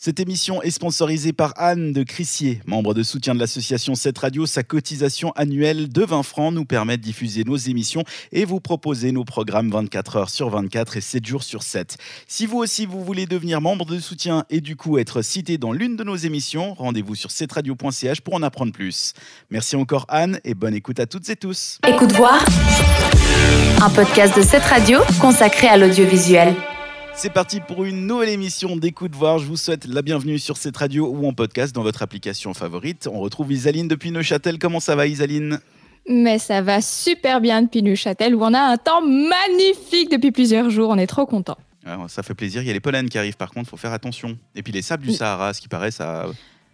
Cette émission est sponsorisée par Anne de Crissier, membre de soutien de l'association 7 Radio. Sa cotisation annuelle de 20 francs nous permet de diffuser nos émissions et vous proposer nos programmes 24 heures sur 24 et 7 jours sur 7. Si vous aussi vous voulez devenir membre de soutien et du coup être cité dans l'une de nos émissions, rendez-vous sur 7radio.ch pour en apprendre plus. Merci encore Anne et bonne écoute à toutes et tous. Écoute voir, un podcast de 7 Radio consacré à l'audiovisuel. C'est parti pour une nouvelle émission d'Écoute Voir. Je vous souhaite la bienvenue sur cette radio ou en podcast dans votre application favorite. On retrouve Isaline depuis Neuchâtel. Comment ça va Isaline? Mais ça va super bien depuis Neuchâtel où on a un temps magnifique depuis plusieurs jours. On est trop content. ça fait plaisir. Il y a les pollens qui arrivent par contre, il faut faire attention. Et puis les sables du Sahara, ce qui paraît, ça a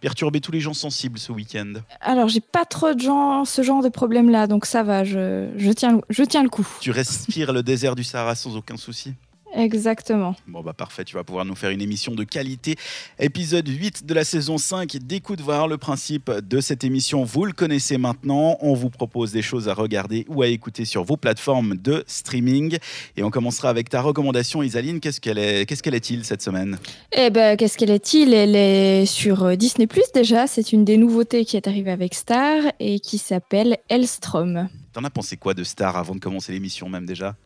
perturbé tous les gens sensibles ce week-end. Alors j'ai pas trop de gens, ce genre de problème là, donc ça va, je, je, tiens, je tiens le coup. Tu respires le désert du Sahara sans aucun souci? Exactement. Bon bah parfait, tu vas pouvoir nous faire une émission de qualité. Épisode 8 de la saison 5 d'écoute voir le principe de cette émission. Vous le connaissez maintenant, on vous propose des choses à regarder ou à écouter sur vos plateformes de streaming et on commencera avec ta recommandation Isaline, qu'est-ce qu'elle est qu'est-ce qu'elle est-il cette semaine? Eh ben qu'est-ce qu'elle est-il? Elle est sur euh, Disney+ déjà, c'est une des nouveautés qui est arrivée avec Star et qui s'appelle Elstrom. T'en as pensé quoi de Star avant de commencer l'émission même déjà?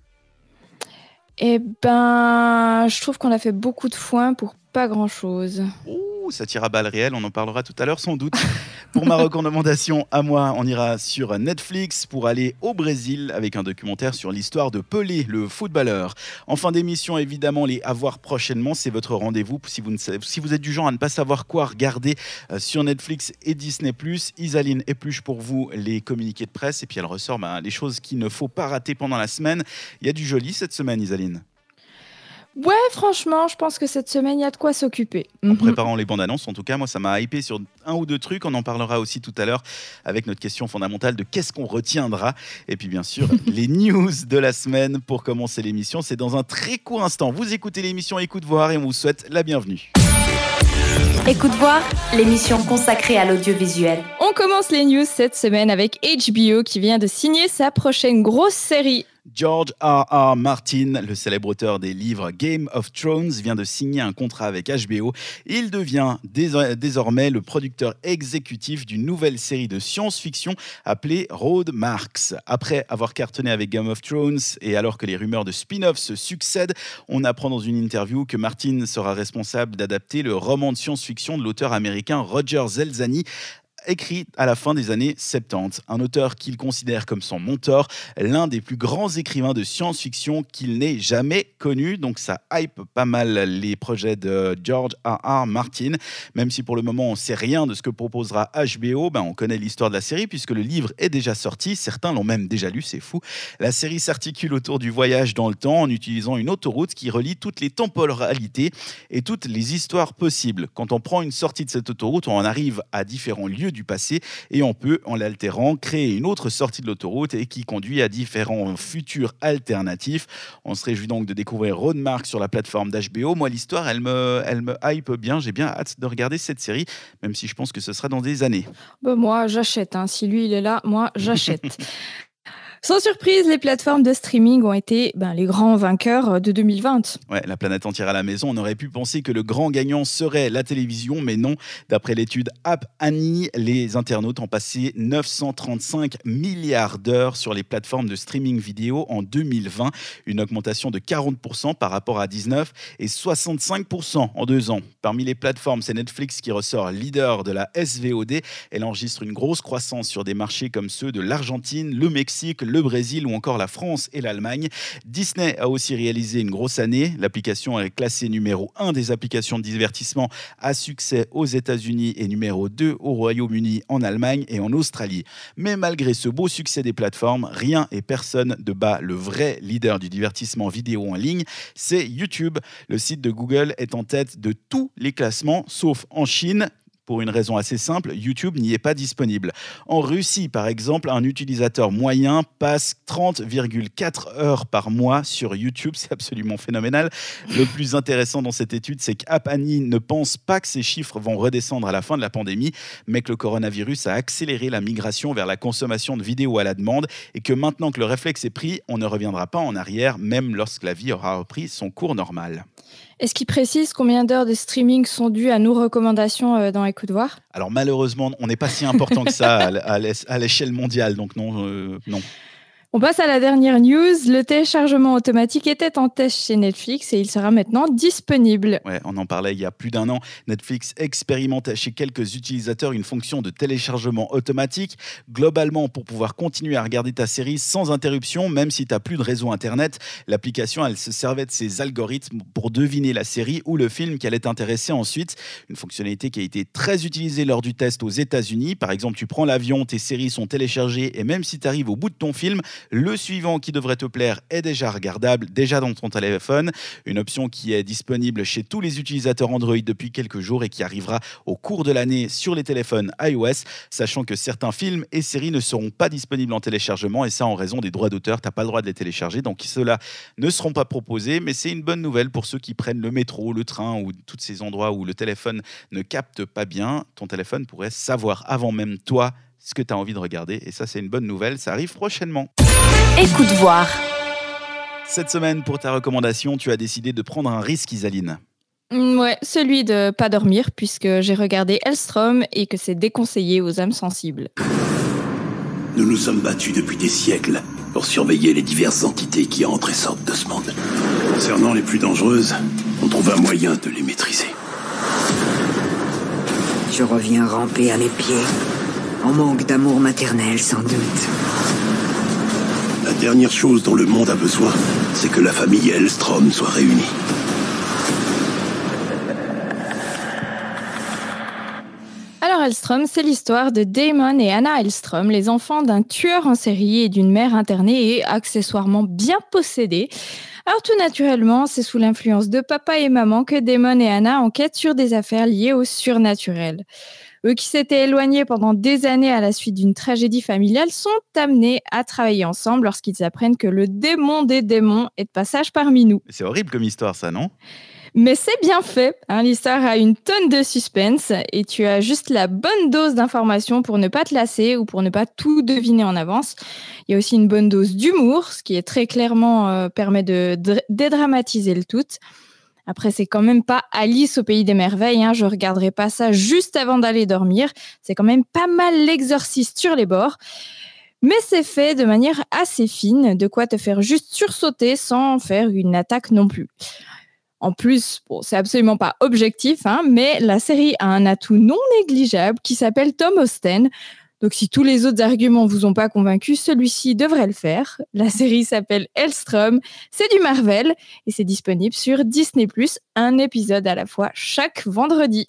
Eh ben, je trouve qu'on a fait beaucoup de foin pour pas grand-chose ça tire à balles réelles. On en parlera tout à l'heure sans doute. Pour ma recommandation à moi, on ira sur Netflix pour aller au Brésil avec un documentaire sur l'histoire de Pelé, le footballeur. En fin d'émission, évidemment, les avoir prochainement, c'est votre rendez-vous. Si vous, si vous êtes du genre à ne pas savoir quoi regarder euh, sur Netflix et Disney+, Isaline épluche pour vous les communiqués de presse et puis elle ressort ben, les choses qu'il ne faut pas rater pendant la semaine. Il y a du joli cette semaine, Isaline. Ouais, franchement, je pense que cette semaine, il y a de quoi s'occuper. En mhm. préparant les bandes annonces, en tout cas, moi, ça m'a hypé sur un ou deux trucs. On en parlera aussi tout à l'heure avec notre question fondamentale de qu'est-ce qu'on retiendra. Et puis, bien sûr, les news de la semaine pour commencer l'émission. C'est dans un très court instant. Vous écoutez l'émission Écoute Voir et on vous souhaite la bienvenue. Écoute Voir, l'émission consacrée à l'audiovisuel. On commence les news cette semaine avec HBO qui vient de signer sa prochaine grosse série George R. R. Martin, le célèbre auteur des livres Game of Thrones, vient de signer un contrat avec HBO. Il devient désormais le producteur exécutif d'une nouvelle série de science-fiction appelée Road Marks. Après avoir cartonné avec Game of Thrones et alors que les rumeurs de spin-off se succèdent, on apprend dans une interview que Martin sera responsable d'adapter le roman de science-fiction de l'auteur américain Roger Zelzani écrit à la fin des années 70. Un auteur qu'il considère comme son mentor, l'un des plus grands écrivains de science-fiction qu'il n'ait jamais connu. Donc ça hype pas mal les projets de George R. R. Martin. Même si pour le moment on sait rien de ce que proposera HBO, ben on connaît l'histoire de la série puisque le livre est déjà sorti. Certains l'ont même déjà lu, c'est fou. La série s'articule autour du voyage dans le temps en utilisant une autoroute qui relie toutes les temporalités et toutes les histoires possibles. Quand on prend une sortie de cette autoroute, on en arrive à différents lieux du passé et on peut, en l'altérant, créer une autre sortie de l'autoroute et qui conduit à différents futurs alternatifs. On se réjouit donc de découvrir Roadmark sur la plateforme d'HBO. Moi, l'histoire, elle me, elle me hype bien. J'ai bien hâte de regarder cette série, même si je pense que ce sera dans des années. Bah, moi, j'achète. Hein. Si lui, il est là, moi, j'achète. Sans surprise, les plateformes de streaming ont été ben, les grands vainqueurs de 2020. Ouais, la planète entière à la maison. On aurait pu penser que le grand gagnant serait la télévision, mais non. D'après l'étude App Annie, les internautes ont passé 935 milliards d'heures sur les plateformes de streaming vidéo en 2020, une augmentation de 40% par rapport à 19 et 65% en deux ans. Parmi les plateformes, c'est Netflix qui ressort leader de la SVOD. Elle enregistre une grosse croissance sur des marchés comme ceux de l'Argentine, le Mexique, le Brésil ou encore la France et l'Allemagne. Disney a aussi réalisé une grosse année. L'application est classée numéro 1 des applications de divertissement à succès aux États-Unis et numéro 2 au Royaume-Uni, en Allemagne et en Australie. Mais malgré ce beau succès des plateformes, rien et personne ne bat le vrai leader du divertissement vidéo en ligne, c'est YouTube. Le site de Google est en tête de tous les classements, sauf en Chine, pour une raison assez simple, YouTube n'y est pas disponible. En Russie, par exemple, un utilisateur moyen passe 30,4 heures par mois sur YouTube. C'est absolument phénoménal. Le plus intéressant dans cette étude, c'est qu'Apani ne pense pas que ces chiffres vont redescendre à la fin de la pandémie, mais que le coronavirus a accéléré la migration vers la consommation de vidéos à la demande et que maintenant que le réflexe est pris, on ne reviendra pas en arrière, même lorsque la vie aura repris son cours normal. Est-ce qu'il précise combien d'heures de streaming sont dues à nos recommandations euh, dans Écoute Voir? Alors malheureusement, on n'est pas si important que ça à l'échelle mondiale, donc non, euh, non. On passe à la dernière news. Le téléchargement automatique était en test chez Netflix et il sera maintenant disponible. Ouais, on en parlait il y a plus d'un an. Netflix expérimente chez quelques utilisateurs une fonction de téléchargement automatique. Globalement, pour pouvoir continuer à regarder ta série sans interruption, même si tu n'as plus de réseau Internet, l'application, elle se servait de ses algorithmes pour deviner la série ou le film qui allait t'intéresser ensuite. Une fonctionnalité qui a été très utilisée lors du test aux États-Unis. Par exemple, tu prends l'avion, tes séries sont téléchargées et même si tu arrives au bout de ton film, le suivant qui devrait te plaire est déjà regardable, déjà dans ton téléphone. Une option qui est disponible chez tous les utilisateurs Android depuis quelques jours et qui arrivera au cours de l'année sur les téléphones iOS, sachant que certains films et séries ne seront pas disponibles en téléchargement et ça en raison des droits d'auteur. Tu n'as pas le droit de les télécharger, donc ceux-là ne seront pas proposés, mais c'est une bonne nouvelle pour ceux qui prennent le métro, le train ou tous ces endroits où le téléphone ne capte pas bien. Ton téléphone pourrait savoir avant même toi ce que tu as envie de regarder. Et ça, c'est une bonne nouvelle. Ça arrive prochainement. Écoute voir. Cette semaine, pour ta recommandation, tu as décidé de prendre un risque, Isaline. Mm, ouais, celui de pas dormir, puisque j'ai regardé Elstrom et que c'est déconseillé aux âmes sensibles. Nous nous sommes battus depuis des siècles pour surveiller les diverses entités qui entrent et sortent de ce monde. Concernant les plus dangereuses, on trouve un moyen de les maîtriser. Je reviens ramper à mes pieds en manque d'amour maternel, sans doute. La dernière chose dont le monde a besoin, c'est que la famille Elstrom soit réunie. Alors Elstrom, c'est l'histoire de Damon et Anna Elstrom, les enfants d'un tueur en série et d'une mère internée et accessoirement bien possédée. Alors tout naturellement, c'est sous l'influence de papa et maman que Damon et Anna enquêtent sur des affaires liées au surnaturel. Eux qui s'étaient éloignés pendant des années à la suite d'une tragédie familiale sont amenés à travailler ensemble lorsqu'ils apprennent que le démon des démons est de passage parmi nous. C'est horrible comme histoire ça, non? Mais c'est bien fait. Hein, L'histoire a une tonne de suspense et tu as juste la bonne dose d'informations pour ne pas te lasser ou pour ne pas tout deviner en avance. Il y a aussi une bonne dose d'humour, ce qui est très clairement euh, permet de dédramatiser le tout. Après, c'est quand même pas Alice au pays des merveilles. Hein. Je regarderai pas ça juste avant d'aller dormir. C'est quand même pas mal l'exorciste sur les bords. Mais c'est fait de manière assez fine, de quoi te faire juste sursauter sans faire une attaque non plus. En plus, bon, c'est absolument pas objectif, hein, mais la série a un atout non négligeable qui s'appelle Tom Austen. Donc si tous les autres arguments vous ont pas convaincu, celui-ci devrait le faire. La série s'appelle Elstrom, c'est du Marvel et c'est disponible sur Disney ⁇ un épisode à la fois chaque vendredi.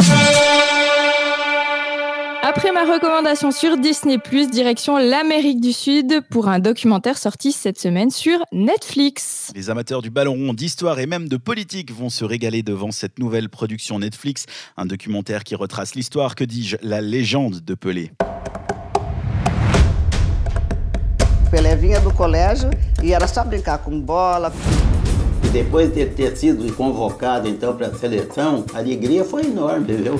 Après ma recommandation sur Disney ⁇ direction l'Amérique du Sud pour un documentaire sorti cette semaine sur Netflix. Les amateurs du ballon rond, d'histoire et même de politique vont se régaler devant cette nouvelle production Netflix, un documentaire qui retrace l'histoire, que dis-je, la légende de Pelé. Vinha do colégio e era só brincar com bola. E depois de ter sido convocado então para a seleção, a alegria foi enorme, viu?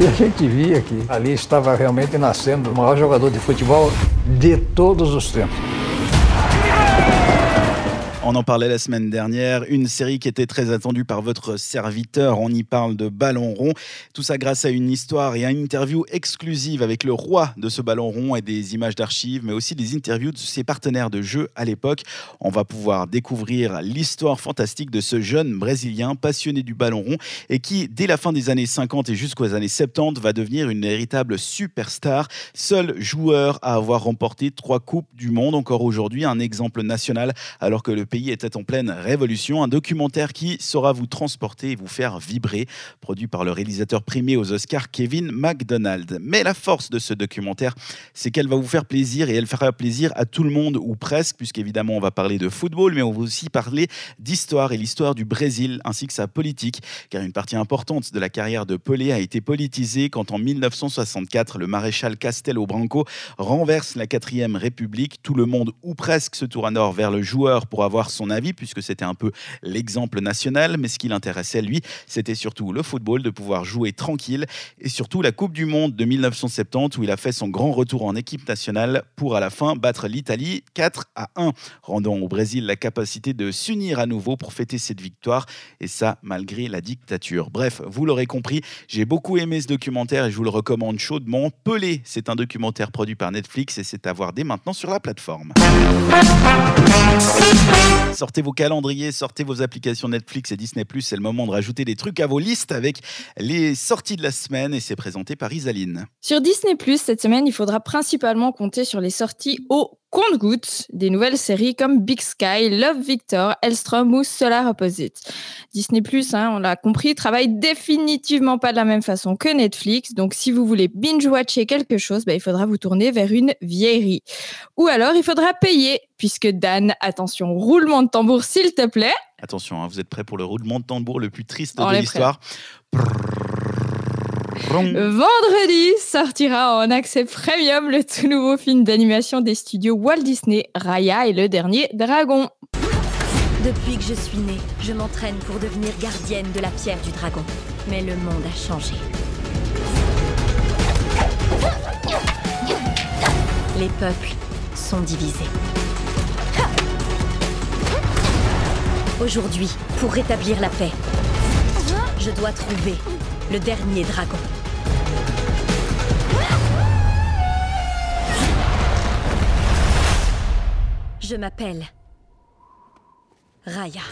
E a gente via que ali estava realmente nascendo o maior jogador de futebol de todos os tempos. On en parlait la semaine dernière, une série qui était très attendue par votre serviteur. On y parle de ballon rond. Tout ça grâce à une histoire et à une interview exclusive avec le roi de ce ballon rond et des images d'archives, mais aussi des interviews de ses partenaires de jeu à l'époque. On va pouvoir découvrir l'histoire fantastique de ce jeune Brésilien passionné du ballon rond et qui, dès la fin des années 50 et jusqu'aux années 70, va devenir une véritable superstar, seul joueur à avoir remporté trois coupes du monde encore aujourd'hui, un exemple national alors que le pays était en pleine révolution. Un documentaire qui saura vous transporter et vous faire vibrer, produit par le réalisateur primé aux Oscars Kevin MacDonald. Mais la force de ce documentaire, c'est qu'elle va vous faire plaisir et elle fera plaisir à tout le monde ou presque, puisqu'évidemment on va parler de football, mais on va aussi parler d'histoire et l'histoire du Brésil ainsi que sa politique, car une partie importante de la carrière de Pelé a été politisée quand en 1964 le maréchal Castelo Branco renverse la quatrième République. Tout le monde ou presque se tourne à nord vers le joueur pour avoir son avis, puisque c'était un peu l'exemple national. Mais ce qui l'intéressait, lui, c'était surtout le football, de pouvoir jouer tranquille, et surtout la Coupe du Monde de 1970, où il a fait son grand retour en équipe nationale pour à la fin battre l'Italie 4 à 1, rendant au Brésil la capacité de s'unir à nouveau pour fêter cette victoire, et ça malgré la dictature. Bref, vous l'aurez compris, j'ai beaucoup aimé ce documentaire et je vous le recommande chaudement. Pelé, c'est un documentaire produit par Netflix et c'est à voir dès maintenant sur la plateforme. Sortez vos calendriers, sortez vos applications Netflix et Disney+, c'est le moment de rajouter des trucs à vos listes avec les sorties de la semaine et c'est présenté par Isaline. Sur Disney+, cette semaine, il faudra principalement compter sur les sorties au compte-gouttes des nouvelles séries comme Big Sky, Love Victor, Elstrom ou Solar Opposite. Disney+, hein, on l'a compris, travaille définitivement pas de la même façon que Netflix, donc si vous voulez binge-watcher quelque chose, bah, il faudra vous tourner vers une vieillerie. Ou alors, il faudra payer, puisque Dan, attention, roulement de tambour s'il te plaît. Attention, hein, vous êtes prêts pour le roulement de tambour le plus triste On de l'histoire? Vendredi sortira en accès premium le tout nouveau film d'animation des studios Walt Disney, Raya et le dernier dragon. Depuis que je suis née, je m'entraîne pour devenir gardienne de la pierre du dragon. Mais le monde a changé. Les peuples sont divisés. Aujourd'hui, pour rétablir la paix, je dois trouver le dernier dragon. Je m'appelle Raya.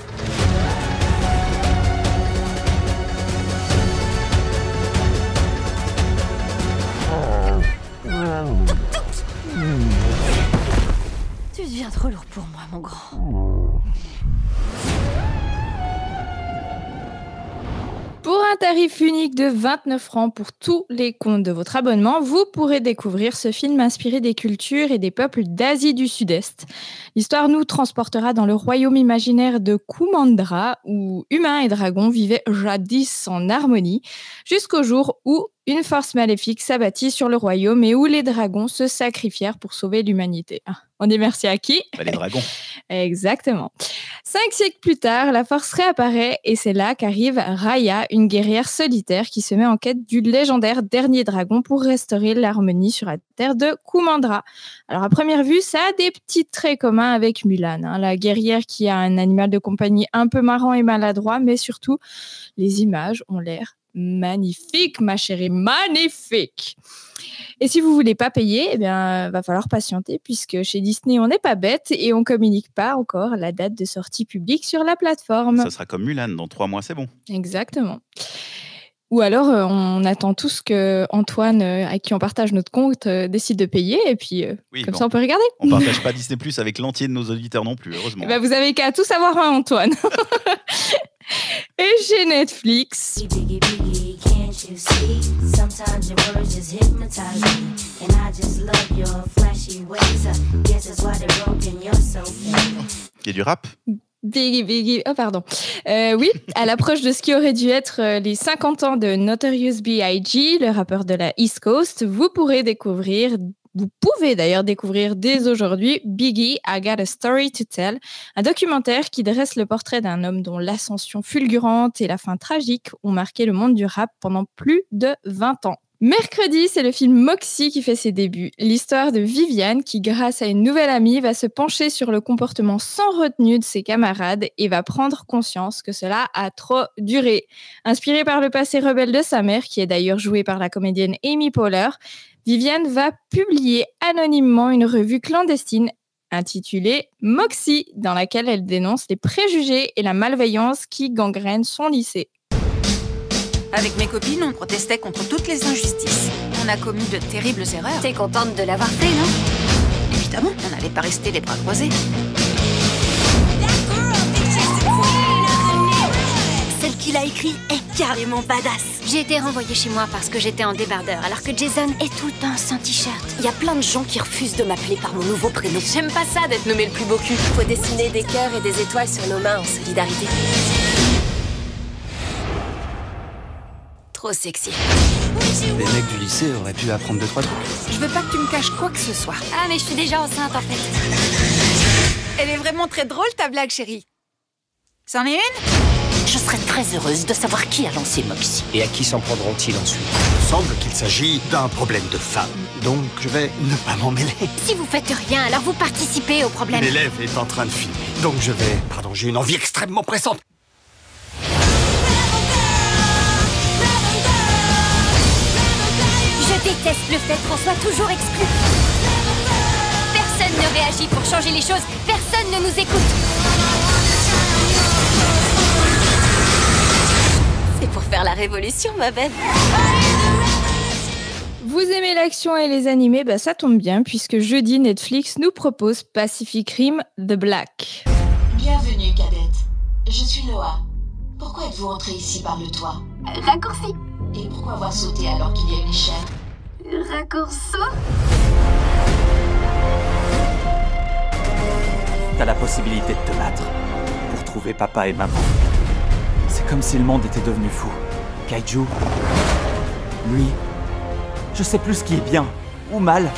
Tu deviens trop lourd pour moi, mon grand. Un tarif unique de 29 francs pour tous les comptes de votre abonnement, vous pourrez découvrir ce film inspiré des cultures et des peuples d'Asie du Sud-Est. L'histoire nous transportera dans le royaume imaginaire de Kumandra, où humains et dragons vivaient jadis en harmonie, jusqu'au jour où une force maléfique s'abattit sur le royaume et où les dragons se sacrifièrent pour sauver l'humanité. Ah, On dit merci à qui? Bah, les dragons. Exactement. Cinq siècles plus tard, la force réapparaît et c'est là qu'arrive Raya, une guerrière solitaire qui se met en quête du légendaire dernier dragon pour restaurer l'harmonie sur la terre de Kumandra. Alors à première vue, ça a des petits traits communs avec Mulan, hein, la guerrière qui a un animal de compagnie un peu marrant et maladroit, mais surtout les images ont l'air magnifiques, ma chérie, magnifiques. Et si vous voulez pas payer, eh bien, va falloir patienter puisque chez Disney, on n'est pas bête et on communique pas encore la date de sortie publique sur la plateforme. Ça sera comme Mulan, dans trois mois, c'est bon. Exactement. Ou alors, euh, on attend tous que Antoine, euh, à qui on partage notre compte, euh, décide de payer et puis euh, Oui, comme bon. ça, on peut regarder. On partage pas Disney Plus avec l'entier de nos auditeurs non plus, heureusement. Ben, vous avez qu'à tout savoir, hein, Antoine. et chez Netflix. Il y a du rap? Biggie, Biggie. Oh, pardon. Euh, oui, à l'approche de ce qui aurait dû être euh, les 50 ans de Notorious B.I.G., le rappeur de la East Coast, vous pourrez découvrir, vous pouvez d'ailleurs découvrir dès aujourd'hui Biggie, I Got a Story to Tell, un documentaire qui dresse le portrait d'un homme dont l'ascension fulgurante et la fin tragique ont marqué le monde du rap pendant plus de 20 ans. Mercredi, c'est le film Moxie qui fait ses débuts. L'histoire de Viviane qui, grâce à une nouvelle amie, va se pencher sur le comportement sans retenue de ses camarades et va prendre conscience que cela a trop duré. Inspirée par le passé rebelle de sa mère, qui est d'ailleurs jouée par la comédienne Amy Poehler, Viviane va publier anonymement une revue clandestine intitulée Moxie, dans laquelle elle dénonce les préjugés et la malveillance qui gangrènent son lycée. Avec mes copines, on protestait contre toutes les injustices. On a commis de terribles erreurs. T'es contente de l'avoir fait, non? Évidemment, on n'allait pas rester les bras croisés. Écrit est carrément badass. J'ai été renvoyée chez moi parce que j'étais en débardeur, alors que Jason est tout le temps sans t-shirt. Il y a plein de gens qui refusent de m'appeler par mon nouveau prénom. J'aime pas ça d'être nommé le plus beau cul. Faut dessiner des cœurs et des étoiles sur nos mains en solidarité. Trop sexy. Les mecs du lycée auraient pu apprendre deux, trois trucs. Je veux pas que tu me caches quoi que ce soit. Ah, mais je suis déjà enceinte en fait. Elle est vraiment très drôle ta blague, chérie. C'en est une? Je serais très heureuse de savoir qui a lancé Moxie. Et à qui s'en prendront-ils ensuite Il semble qu'il s'agit d'un problème de femme. Donc je vais ne pas m'en mêler. Si vous faites rien, alors vous participez au problème. L'élève est en train de filmer. Donc je vais... Pardon, j'ai une envie extrêmement pressante. Je déteste le fait qu'on soit toujours exclu. Personne ne réagit pour changer les choses. Personne ne nous écoute. C'est pour faire la révolution, ma belle. Vous aimez l'action et les animés, bah ça tombe bien puisque jeudi Netflix nous propose Pacific Rim The Black. Bienvenue, cadette. Je suis Noah. Pourquoi êtes-vous entrée ici par le toit? Raccourci. Et pourquoi avoir sauté alors qu'il y a une échelle? Raccourceau T'as la possibilité de te battre pour trouver papa et maman. Comme si le monde était devenu fou. Kaiju, lui, je sais plus ce qui est bien ou mal.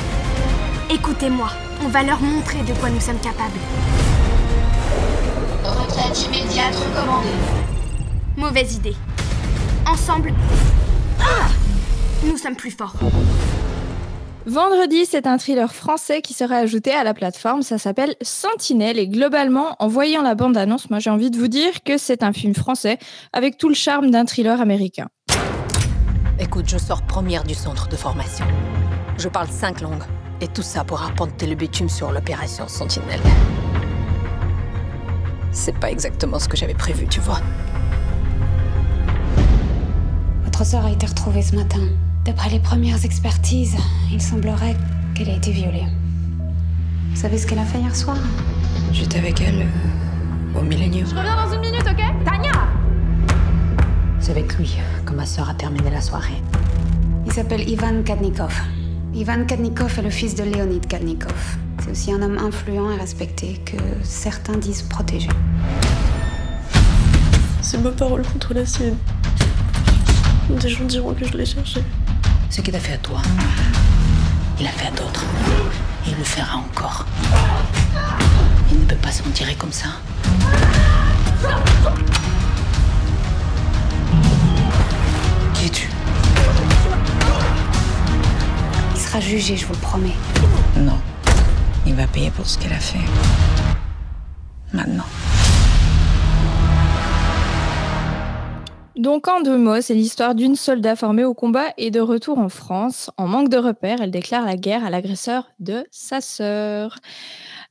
Écoutez-moi, on va leur montrer de quoi nous sommes capables. Retraite immédiate recommandée. Mauvaise idée. Ensemble, ah nous sommes plus forts. Vendredi, c'est un thriller français qui sera ajouté à la plateforme. Ça s'appelle Sentinelle et globalement, en voyant la bande-annonce, moi j'ai envie de vous dire que c'est un film français avec tout le charme d'un thriller américain. Écoute, je sors première du centre de formation. Je parle cinq langues. Et tout ça pour apporter le bitume sur l'opération Sentinelle. C'est pas exactement ce que j'avais prévu, tu vois. Votre sœur a été retrouvée ce matin. D'après les premières expertises, il semblerait qu'elle ait été violée. Vous savez ce qu'elle a fait hier soir? J'étais avec elle euh, au Millennium. Je reviens dans une minute, ok? Tania C'est avec lui que ma sœur a terminé la soirée. Il s'appelle Ivan Kadnikov. Ivan Kadnikov est le fils de Leonid Kadnikov. C'est aussi un homme influent et respecté que certains disent protégé. C'est ma parole contre la sienne. Des gens diront que je l'ai cherché. Ce qu'il a fait à toi, il a fait à d'autres. Et il le fera encore. Il ne peut pas s'en tirer comme ça. Qui es-tu? Il sera jugé, je vous le promets. Non. Il va payer pour ce qu'elle a fait. Maintenant. Donc en deux mots, c'est l'histoire d'une soldat formée au combat et de retour en France. En manque de repères, elle déclare la guerre à l'agresseur de sa sœur.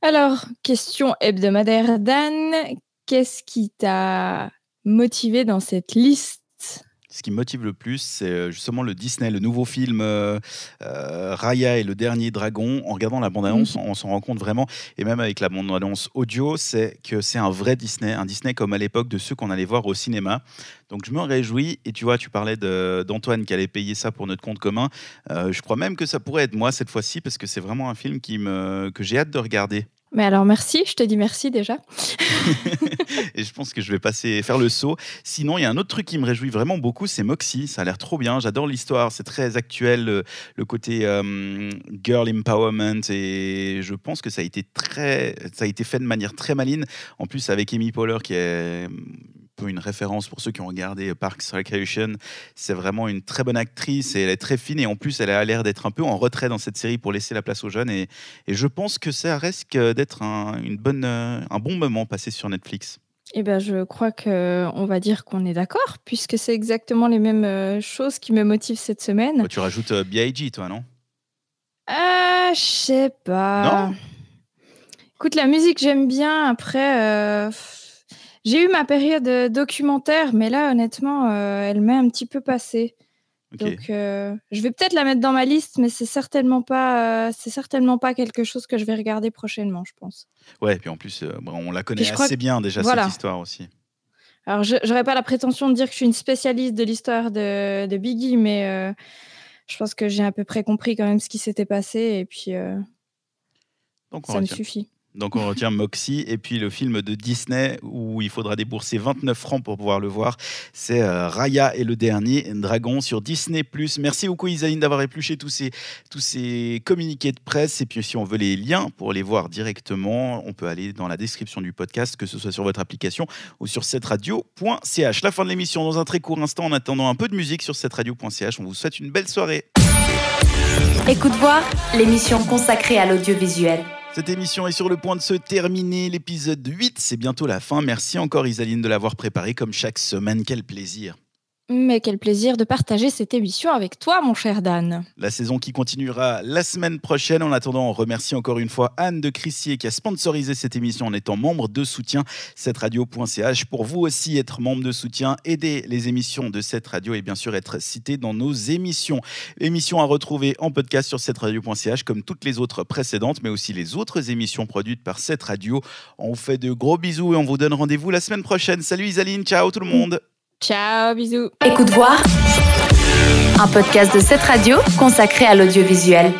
Alors, question hebdomadaire d'Anne, qu'est-ce qui t'a motivé dans cette liste Ce qui me motive le plus, c'est euh, justement le Disney, le nouveau film euh, euh, Raya et le dernier dragon. En regardant la bande-annonce, on s'en rend compte vraiment, et même avec la bande-annonce audio, c'est que c'est un vrai Disney, un Disney comme à l'époque de ceux qu'on allait voir au cinéma. Donc je me réjouis, et tu vois, tu parlais d'Antoine qui allait payer ça pour notre compte commun. Euh, je crois même que ça pourrait être moi cette fois-ci, parce que c'est vraiment un film qui me, que j'ai hâte de regarder. Mais alors merci, je te dis merci déjà. Et je pense que je vais passer faire le saut. Sinon, il y a un autre truc qui me réjouit vraiment beaucoup, c'est Moxie. Ça a l'air trop bien. J'adore l'histoire. C'est très actuel, le, le côté euh, girl empowerment. Et je pense que ça a été très, ça a été fait de manière très maline. En plus, avec Amy Poehler, qui est peu une référence pour ceux qui ont regardé Parks Recreation. C'est vraiment une très bonne actrice et elle est très fine. Et en plus, elle a l'air d'être un peu en retrait dans cette série pour laisser la place aux jeunes. Et, et je pense que ça risque d'être un, une bonne, un bon moment passé sur Netflix. Eh ben, je crois que on va dire qu'on est d'accord, puisque c'est exactement les mêmes euh, choses qui me motivent cette semaine. Toi, tu rajoutes euh, B.I.G., toi, non? Ah, je sais pas. Non? Écoute, la musique, j'aime bien. Après, euh, j'ai eu ma période euh, documentaire, mais là, honnêtement, euh, elle m'est un petit peu passée. Ok. Donc, euh, je vais peut-être la mettre dans ma liste, mais c'est certainement pas, euh, c'est certainement pas quelque chose que je vais regarder prochainement, je pense. Ouais, et puis en plus, on la connaît assez que- bien déjà, voilà. cette histoire aussi. Alors, je n'aurais pas la prétention de dire que je suis une spécialiste de l'histoire de, de Biggie, mais je pense que j'ai à peu près compris quand même ce qui s'était passé, et puis Donc, on ça me suffit. Donc on retient Moxie et puis le film de Disney où il faudra débourser 29 francs pour pouvoir le voir, c'est euh, Raya et le dernier dragon sur Disney+. Merci beaucoup Isaline d'avoir épluché tous ces, tous ces communiqués de presse et puis si on veut les liens pour les voir directement, on peut aller dans la description du podcast, que ce soit sur votre application ou sur cetteradio.ch. La fin de l'émission dans un très court instant en attendant un peu de musique sur cetteradio.ch. On vous souhaite une belle soirée. Écoute voir, l'émission consacrée à l'audiovisuel. Cette émission est sur le point de se terminer. L'épisode 8, c'est bientôt la fin. Merci encore Isaline de l'avoir préparé comme chaque semaine. Quel plaisir. Mais quel plaisir de partager cette émission avec toi, mon cher Dan. La saison qui continuera la semaine prochaine. En attendant, on remercie encore une fois Anne de Crissier qui a sponsorisé cette émission en étant membre de soutien cette radio.ch. Pour vous aussi être membre de soutien, aider les émissions de cette radio et bien sûr être cité dans nos émissions. Émissions à retrouver en podcast sur cette radio.ch comme toutes les autres précédentes, mais aussi les autres émissions produites par cette radio. On vous fait de gros bisous et on vous donne rendez-vous la semaine prochaine. Salut Isaline, ciao tout le monde. Ciao, bisous. Écoute voir, un podcast de cette radio consacré à l'audiovisuel.